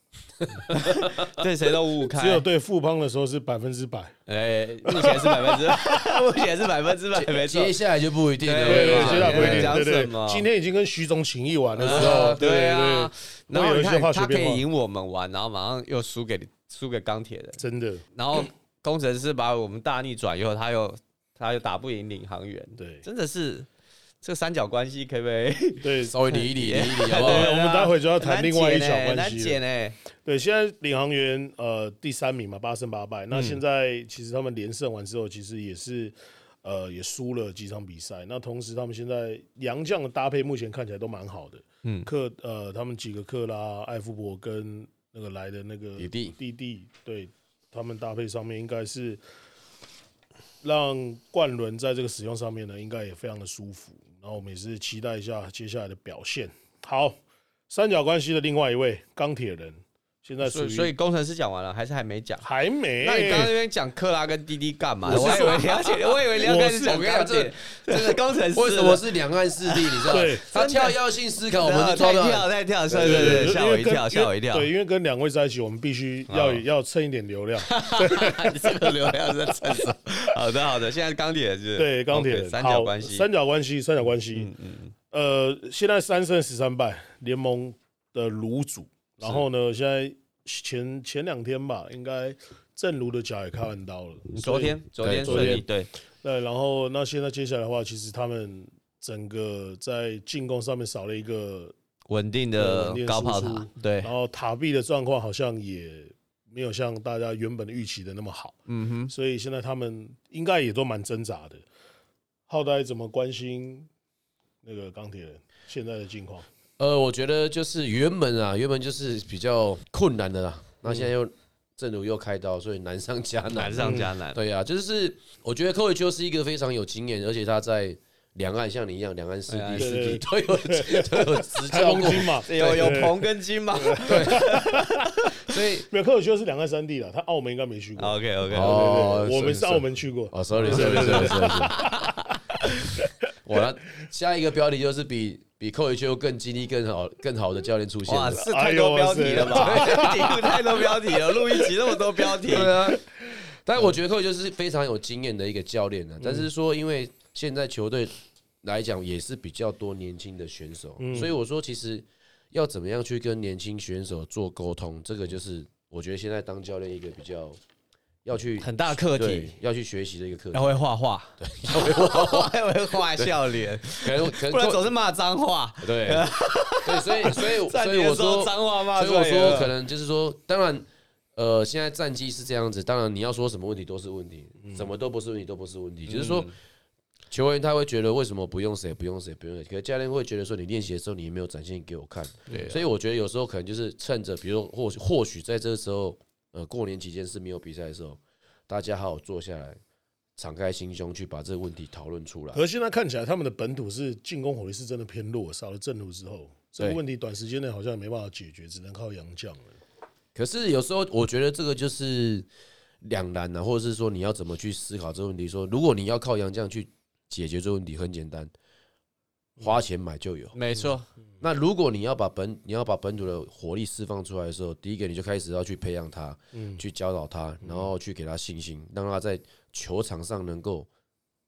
对谁都五五开。只有对富邦的时候是百分之百，哎，目前是百分之，目前是百分之百，没错。接下来就不一定了。对对，接下来不一定，讲对对什么。今天已经跟徐总情谊玩的时呃候，对对啊，然后有一些你看他可以赢我们玩，然后马上又输给输给钢铁人，真的，然后工程师把我们大逆转以后，他又他又打不赢领航员，对。真的是这个三角关系可不可以？对。稍微理一理，理一理，好不，好？我们待会就要谈另外一小很难关系了。解呢。对，现在领航员呃第三名嘛，八胜八败。嗯那现在其实他们连胜完之后，其实也是呃也输了几场比赛。那同时他们现在洋将的搭配目前看起来都蛮好的。嗯克呃他们几个克拉、艾夫伯跟那个来的那个弟弟弟弟，对他们搭配上面应该是让冠伦在这个使用上面呢，应该也非常的舒服。然后我们也是期待一下接下来的表现。好，三角关系的另外一位钢铁人，现在所以所以工程师讲完了，还是还没讲？还没。那你刚刚那边讲克拉跟滴滴干嘛？我还以为你要讲，我以为你要开始讲我跟你讲钢铁，这是工程师。为什么是两岸四地？你知道吗？对他跳跃性思考，我们啊就抓到太跳太跳，对对对，吓我一跳，吓我一跳。对，因为跟两位在一起，我们必须要哦要蹭一点流量。你这个流量是在蹭什么？好的好的，现在钢铁是对，钢铁三角好关系，三角关系，三角关系。嗯嗯，呃，现在三胜十三败，联盟的卤主。然后呢，现在前前两天吧，应该正如的脚也开完刀了。嗯昨天昨天昨天顺利，对，对，然后那现在接下来的话，其实他们整个在进攻上面少了一个，稳定的高炮塔，对然，后塔壁的状况好像也没有像大家原本预期的那么好，嗯哼，所以现在他们应该也都蛮挣扎的。浩代怎么关心那个钢铁人现在的境况？呃，我觉得就是原本啊，原本就是比较困难的啦。那现在又正如又开刀，所以难上加难。难上加难，对啊，就是我觉得柯伟秋是一个非常有经验，而且他在两岸像你一样，两岸四地四地都有 都有执开教过，嘛，有有对棚跟金吗 所以没有，柯伟秋是两岸三地的，他澳门应该没去过。？OK OK，哦对对对，我们是是澳门去过。哦，sorry sorry sorry sorry。我那下一个标题就是比比寇伟秋更经历更好更好的教练出现哇，了。是太多标题了吧？题目 太多标题了，录一集那么多标题，对啊，但我觉得寇伟秋是非常有经验的一个教练呢。但是说，因为现在球队来讲也是比较多年轻的选手，嗯所以我说其实要怎么样去跟年轻选手做沟通，这个就是我觉得现在当教练一个比较要去很大课题。要去学习的一个课题要。会画画，对，要会画画，要会画笑脸，可能可能 不然总是骂脏话。对对，所以所以 所以我说脏话骂所以我说，可能就是说，当然，呃，现在战绩是这样子，当然你要说什么问题都是问题，什么都不是问题都不是问题，就是说。球员他会觉得为什么不用谁不用谁不用谁，可是教练会觉得说你练习的时候你也没有展现给我看，对啊所以我觉得有时候可能就是趁着，比如说或许或许在这个时候，呃，过年期间是没有比赛的时候，大家好好坐下来，敞开心胸去把这个问题讨论出来。可是现在看起来，他们的本土是进攻火力是真的偏弱，少了正路之后，这个问题短时间内好像也没办法解决，只能靠洋将了。可是有时候我觉得这个就是两难啊，或者是说你要怎么去思考这个问题？说如果你要靠洋将去解决这个问题，很简单，花钱买就有。没错，那如果你要把本你要把本土的火力释放出来的时候，第一个你就开始要去培养他，嗯，去教导他，然后去给他信心，让他在球场上能够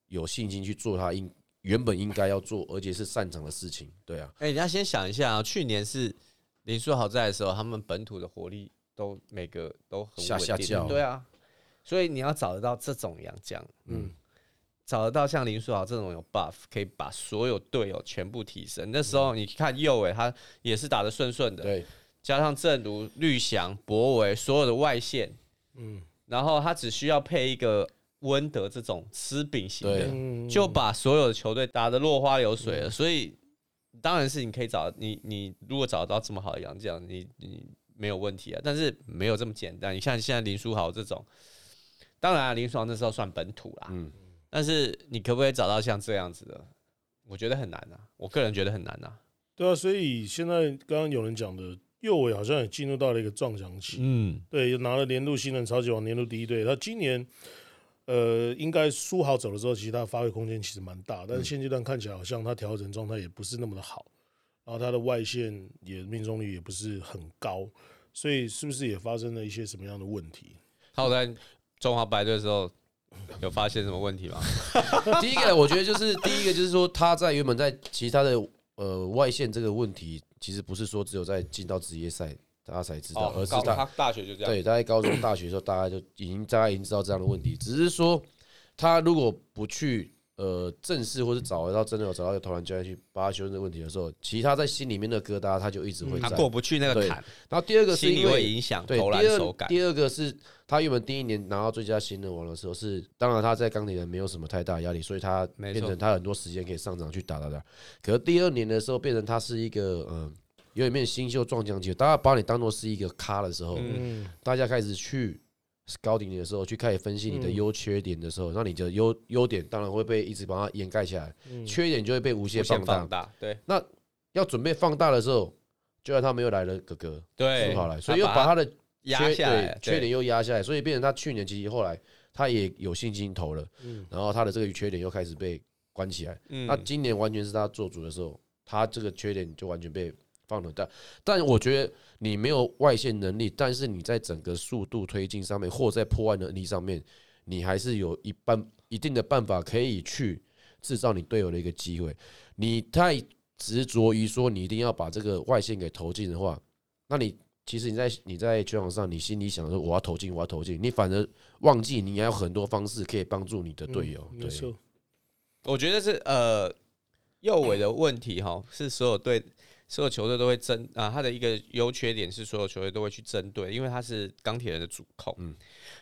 有信心去做他应原本应该要做，而且是擅长的事情。对啊，哎、你要先想一下啊，去年是林书豪在的时候，他们本土的火力都每个都很下稳定。下叫。对啊，所以你要找得到这种洋将，嗯，找得到像林书豪这种有 buff，可以把所有队友全部提升。那时候你看右伟他也是打得顺顺的，对，加上正如绿翔、博维所有的外线，嗯然后他只需要配一个温德这种吃饼型的就把所有的球队打得落花流水了。所以当然是你可以找你你如果找得到这么好的洋将，你你没有问题啊。但是没有这么简单。你像现在林书豪这种，当然、啊、林书豪那时候算本土啦，嗯，但是你可不可以找到像这样子的？我觉得很难啊，我个人觉得很难啊。对啊，所以现在刚刚有人讲的，右伟好像也进入到了一个撞墙期，嗯，对，拿了年度新人超级王年度第一队。他今年，呃，应该苏豪走了之后，其实他的发挥空间其实蛮大，但是现阶段看起来好像他调整状态也不是那么的好，然后他的外线也命中率也不是很高，所以是不是也发生了一些什么样的问题？他在中华白队的时候 有发现什么问题吗？第一个我觉得就是第一个就是说他在原本在其他的呃外线这个问题，其实不是说只有在进到职业赛大家才知道，而是他他大学就这样，对，他在高中、大学的时候，大家就已经大家已经知道这样的问题，只是说他如果不去呃正式或是找得到真的有找到一个投篮教练去帮他修正这个问题的时候，其实他在心里面的疙瘩他就一直会过不去那个对坎，然后第二个是因为影响对投篮第二手感。第二个是他原本第一年拿到最佳新人王的时候是，当然他在钢铁人没有什么太大压力，所以他变成他很多时间可以上场去打打打。可是第二年的时候，变成他是一个嗯。有点面新秀撞墙期，大家把你当做是一个咖的时候，嗯大家开始去 scouting 你的时候，去开始分析你的嗯。优缺点的时候，那你的优优点当然会被一直把它掩盖起来，缺点就会被无限放大。放。大，对。要准备放大的时候，就让他没有来了哥哥对。苏，豪来，所以又把他的压缺对，缺点又压下来，所以变成他去年其实后来他也有信心投了，嗯。然后他的这个缺点又开始被关起来。嗯。那今年完全是他做主的时候，他这个缺点就完全被放了。大。但我觉得你没有外线能力，但是你在整个速度推进上面，或在破案能力上面，你还是有一半一定的办法可以去制造你队友的一个机会。你太执着于说你一定要把这个外线给投进的话，那你其实你在你在球场上，你心里想说我要投进，我要投进，你反而忘记你还有很多方式可以帮助你的队友。对，嗯没错，我觉得是呃右尾的问题哈，是所有队所有球队都会针啊，他的一个优缺点是所有球队都会去针对，因为他是钢铁人的主控。嗯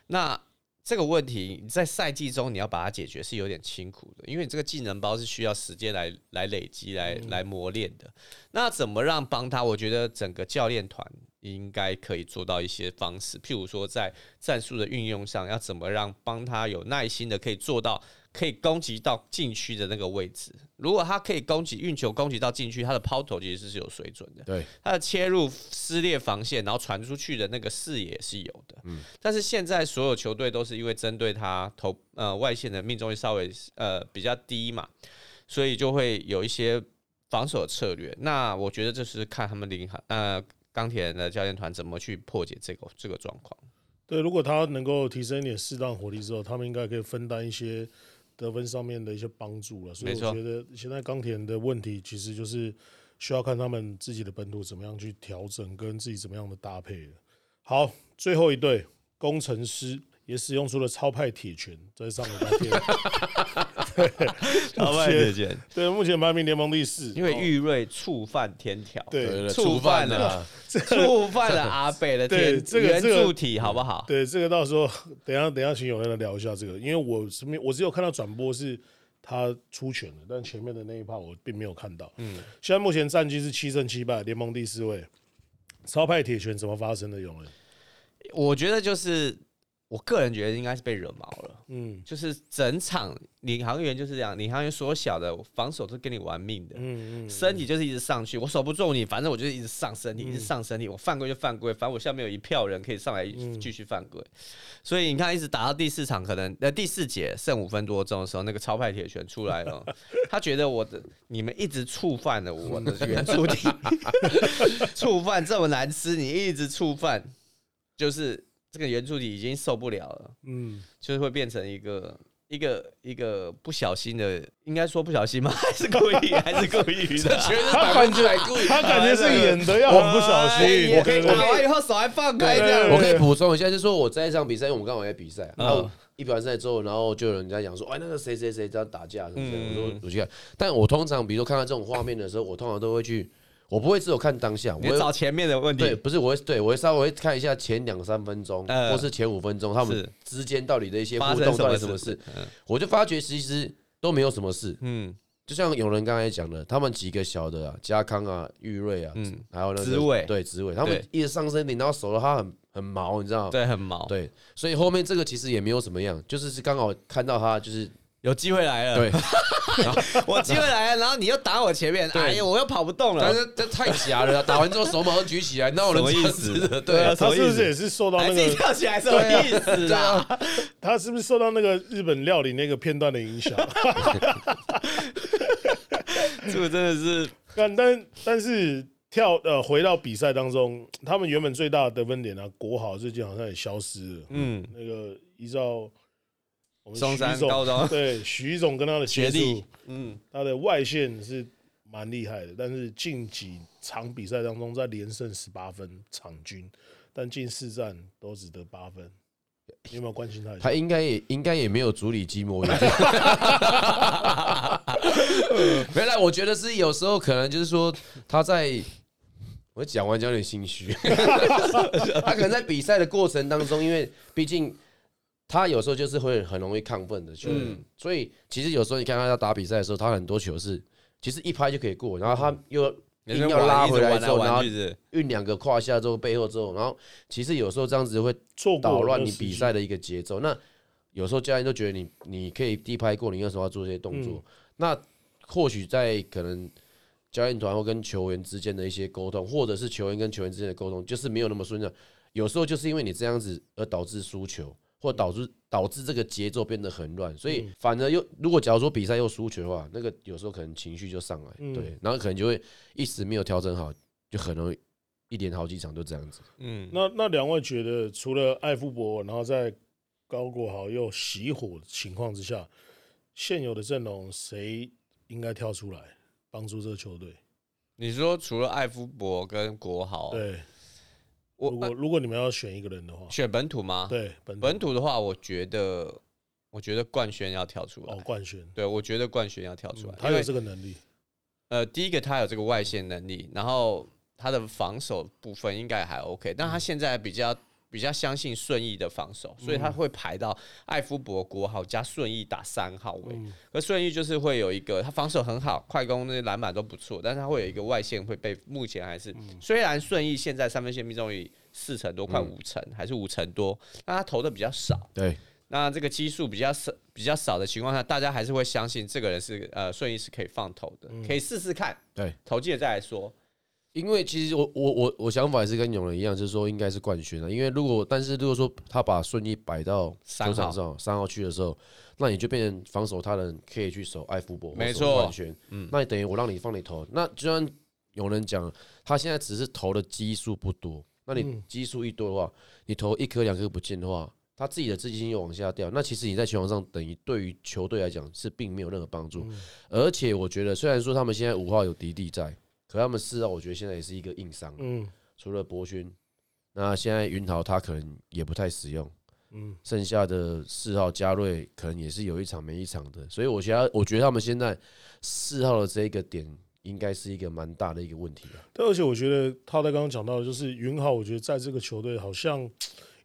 那这个问题你在赛季中你要把它解决是有点辛苦的，因为你这个技能包是需要时间来来累积、来来磨练的。那怎么让帮他？我觉得整个教练团应该可以做到一些方式，譬如说在战术的运用上，要怎么让帮他有耐心的可以做到可以攻击到禁区的那个位置。如果他可以攻击运球攻击到禁区，他的抛投其实是有水准的。对，他的切入撕裂防线，然后传出去的那个视野是有的。嗯，但是现在所有球队都是因为针对他投呃外线的命中率稍微呃比较低嘛，所以就会有一些防守的策略。那我觉得这是看他们领航呃钢铁人的教练团怎么去破解这个这个状况。对，如果他能够提升一点适当火力之后，他们应该可以分担一些得分上面的一些帮助了。所以我觉得现在钢铁人的问题其实就是需要看他们自己的本土怎么样去调整，跟自己怎么样的搭配了。好，最后一队工程师也使用出了超派铁拳，在上个白天，超派铁拳，对，目前排名联盟第四，因为哦玉瑞触犯天条，对对对触触犯犯了，触犯了阿北的对天圆这个这个柱体，好不好？对，这个到时候等一下等一下请有人来聊一下这个，因为我身边我只有看到转播是他出拳了，但前面的那一趴我并没有看到。嗯，现在目前战绩是七胜七败，联盟第四位。超派铁拳怎么发生的？有人我觉得就是我个人觉得应该是被惹毛了。嗯。就是整场领航员就是这样，领航员缩小的防守都跟你玩命的，嗯嗯，身体就是一直上去，我守不住你，反正我就是一直上身体，嗯一直上身体，我犯规就犯规，反正我下面有一票人可以上来嗯。继续犯规，所以你看，一直打到第四场，可能呃第四节剩五分多钟的时候，那个超派铁拳出来了，他觉得我的你们一直触犯了我的圆柱体，触犯这么难吃，你一直触犯，就是这个圆柱体已经受不了了。嗯，就是会变成一个一个一个不小心的，应该说不小心吗？还是故意？还是故意的？绝对他感觉百故意。他感觉是演的要很不小心，我可以对打完以后手还放开这样。我可以补充一下，就是说我在一场比赛，因为我们刚好在比赛，嗯然后一比完赛之后，然后就有人在讲说，哎，那个谁谁谁这样打架什么的，嗯我说我去看，但我通常比如说看到这种画面的时候，我通常都会去，我不会只有看当下，我找前面的问题。对，不是我会对我会稍微看一下前两三分钟，呃或是前五分钟他们之间到底的一些互动到底什么事，？嗯。我就发觉其实都没有什么事，嗯。就像有人刚才讲的，他们几个小的啊，嘉康啊、玉瑞啊，嗯，还有那个紫伟对紫伟，他们一直上身顶，然后手的他很很毛，你知道吗？对，很毛，对，所以后面这个其实也没有什么样，就是是刚好看到他就是有机会来了，对，我机会来了，然后你又打我前面，哎呀，我又跑不动了，但是这太假了，打完之后手马上举起来，哪有人这样什么意思？对啊他是不是也是受到还自己那个？跳起来，什么意思啊？他是不是受到那个日本料理那个片段的影响？这个真的是，但但但是跳呃回到比赛当中，他们原本最大的得分点啊，国豪最近好像也消失了。嗯，那个依照我们松山徐总高中 对徐总跟他的协学历，，嗯，他的外线是蛮厉害的，但是近几场比赛当中，在连胜十八分场均，但近四战都只得八分。你有没有关心他？他应该也应该也没有足理寂寞眼。原来我觉得是有时候可能就是说他在，我讲完就有点心虚。他可能在比赛的过程当中，因为毕竟他有时候就是会很容易亢奋的球员，嗯。所以其实有时候你看他打比赛的时候，他很多球是其实一拍就可以过，然后他又硬要拉回来之后，然后运两个胯下之后背后之后，然后其实有时候这样子会捣乱你比赛的一个节奏。那有时候教练都觉得你你可以低拍过，你为什么要做这些动作？嗯。那或许在可能教练团或跟球员之间的一些沟通，或者是球员跟球员之间的沟通，就是没有那么顺畅。有时候就是因为你这样子而导致输球，或导致导致这个节奏变得很乱，所嗯。以反而又如果假如说比赛又输球的话，那个有时候可能情绪就上来，嗯对，然后可能就会一时没有调整好，就很容易一连好几场都这样子。嗯，那那两位觉得，除了艾夫伯，然后在高国豪又熄火的情况之下，现有的阵容谁应该跳出来帮助这个球队？你说除了艾夫伯跟国豪，对，我如果如果你们要选一个人的话，选本土吗？对本本土的话，我觉得，我觉得冠轩要跳出来。哦。冠轩，对，我觉得冠轩要跳出来，嗯他有这个能力，呃，第一个他有这个外线能力，然后他的防守部分应该还 OK，但嗯。他现在比较比较相信顺义的防守，所以他嗯会排到艾夫伯、国豪加顺义打三号位。嗯可顺义就是会有一个，他防守很好，快攻那些篮板都不错，但是他会有一个外线会被目前还是，嗯虽然顺义现在三分线命中率四成多，快五成，还是五成多，但他投的比较少。对，那这个基数比较少、比较少的情况下，大家还是会相信这个人是呃顺义是可以放投的，可以试试看。对，投进了再来说。因为其实我我我我想法也是跟永仁一样，就是说应该是冠军啊。因为如果但是如果说他把顺义摆到球场上三号区的时候，那你就变成防守他人可以去守艾福伯，没错冠军。嗯，那你等于我让你放你投，那就算有人讲，他现在只是投的基数不多，那你嗯基数一多的话，你投一颗两颗不进的话。他自己的自信心又往下掉，那其实你在球场上等于对于球队来讲是并没有任何帮助，而且我觉得虽然说他们现在五号有迪迪在，可他们四号我觉得现在也是一个硬伤，嗯除了博勋，那现在云桃他可能也不太使用，嗯剩下的四号嘉瑞可能也是有一场没一场的，所以我觉得我觉得他们现在四号的这一个点应该是一个蛮大的一个问题啊。但而且我觉得他在刚刚讲到，的就是云豪，我觉得在这个球队好像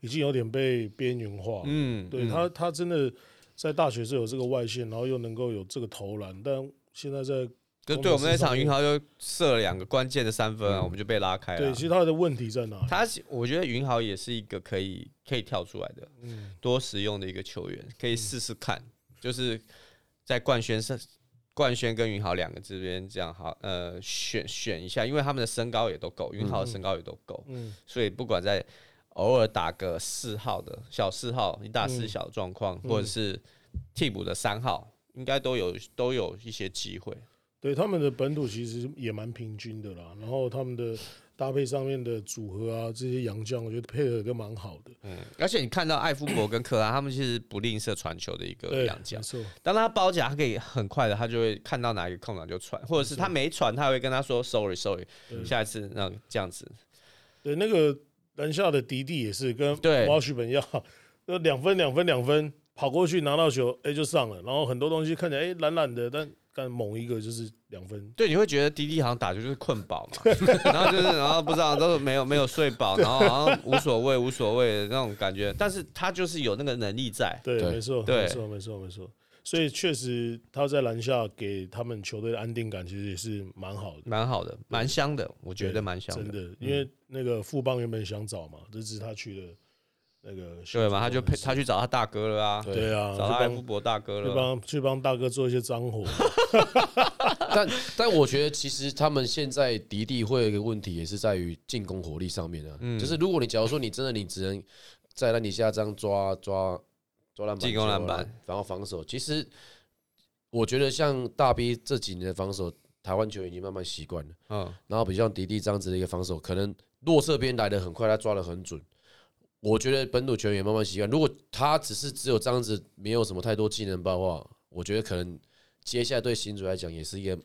已经有点被边缘化。嗯，嗯对他，他真的在大学是有这个外线，然后又能够有这个投篮，但现在在就对我们那场云豪就射了两个关键的三分啊，我们就被拉开了。对，其实他的问题在哪里？他我觉得云豪也是一个可以可以跳出来的，嗯多实用的一个球员，可以试试看，就是在冠轩上。冠轩跟云豪两个这边这样好，呃，选选一下，因为他们的身高也都够，云豪的身高也都够，嗯所以不管在偶尔打个四号的小四号一大四小状况，嗯或者是替补的三号，应该都有都有一些机会。对他们的本土其实也蛮平均的啦，然后他们的搭配上面的组合啊，这些洋将我觉得配合都蛮好的。嗯，而且你看到艾夫伯跟克拉，他们其实不吝啬传球的一个，洋将当他包夹，他可以很快的，他就会看到哪一个空档就传，或者是他没传，他会跟他说 sorry sorry，下一次那这样子。对那个篮下的迪迪也是跟对瓦许本一样，就两分两分两分跑过去拿到球，哎、就上了，然后很多东西看起来哎懒懒的，但但猛一个就是两分。对，你会觉得滴滴好像打球就是困饱嘛，然后就是然后不知道都没有没有睡饱，然后好像无所谓无所谓的那种感觉，但是他就是有那个能力在。对，没错，没错，没错，没错。所以确实他在篮下给他们球队的安定感，其实也是蛮好的。蛮好的，蛮香的，我觉得蛮香的真的。因为那个富邦原本想找嘛，这是他去的那个对嘛？他就配配他去找他大哥了啊，对啊，找他艾夫去帮伯大哥了。去帮去帮大哥做一些脏活，但但我觉得其实他们现在迪迪会有一个问题，也是在于进攻火力上面啊。嗯就是如果你假如说你真的你只能在篮底下这样抓抓抓篮板、进攻篮板然后防守，其实我觉得像大 B 这几年的防守，台湾球员已经慢慢习惯了。嗯，然后比像迪迪这样子的一个防守，可能落侧边来的很快，他抓的很准。我觉得本土球员也慢慢习惯。如果他只是只有这样子，没有什么太多技能包的话，我觉得可能接下来对新主来讲也是一个，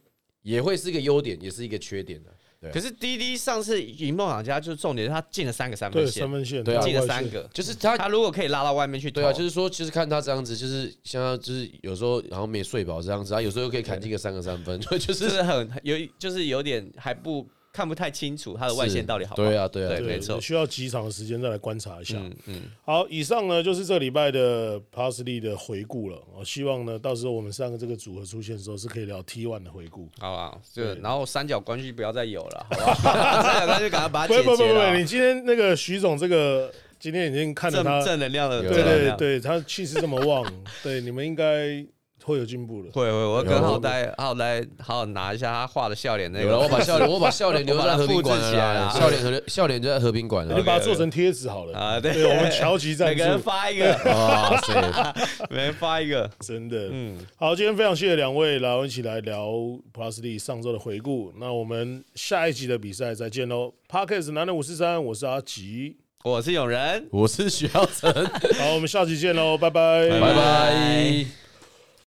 也会是一个优点，也是一个缺点的。对可是滴滴上次赢梦想家，就是重点是他进了三个三分线三，分线，对啊进了，三个。就是他，他如果可以拉到外面去投，对啊，就是说，其实看他这样子，就是像他就是有时候然后没睡饱这样子，他有时候又可以砍进个三个三分，就是很有，就是有点还不看不太清楚他的外线到底好不好。对啊，对啊，对，对没错需要几场的时间再来观察一下。嗯嗯，好，以上呢就是这礼拜的 Plus l y 的回顾了。我希望呢，到时候我们三个这个组合出现的时候，是可以聊 T one 的回顾。好吧，就对然后三角关系不要再有了，好不好？三角关系赶快把它不不不不，解决了你。今天那个徐总这个，今天已经看到正他，正能量的，对对对，他气势这么旺，对，你们应该会有进步的。会会，我跟有浩呆浩呆好好拿一下他画的笑脸那有了，我，把笑脸，我把笑脸留在和平馆了笑脸和笑脸就在和平馆了你。把它做成贴纸好了啊对对，我们乔吉赞每个人助，发一个，哇塞！每人发一个，真的。嗯，好，今天非常谢谢两位来，我们一起来聊 Plus D 上周的回顾。那我们下一集的比赛再见喽。Parkes 男的五四三，我是阿吉。我是永仁。我是徐耀成，好，我们下期见喽，拜拜，拜拜。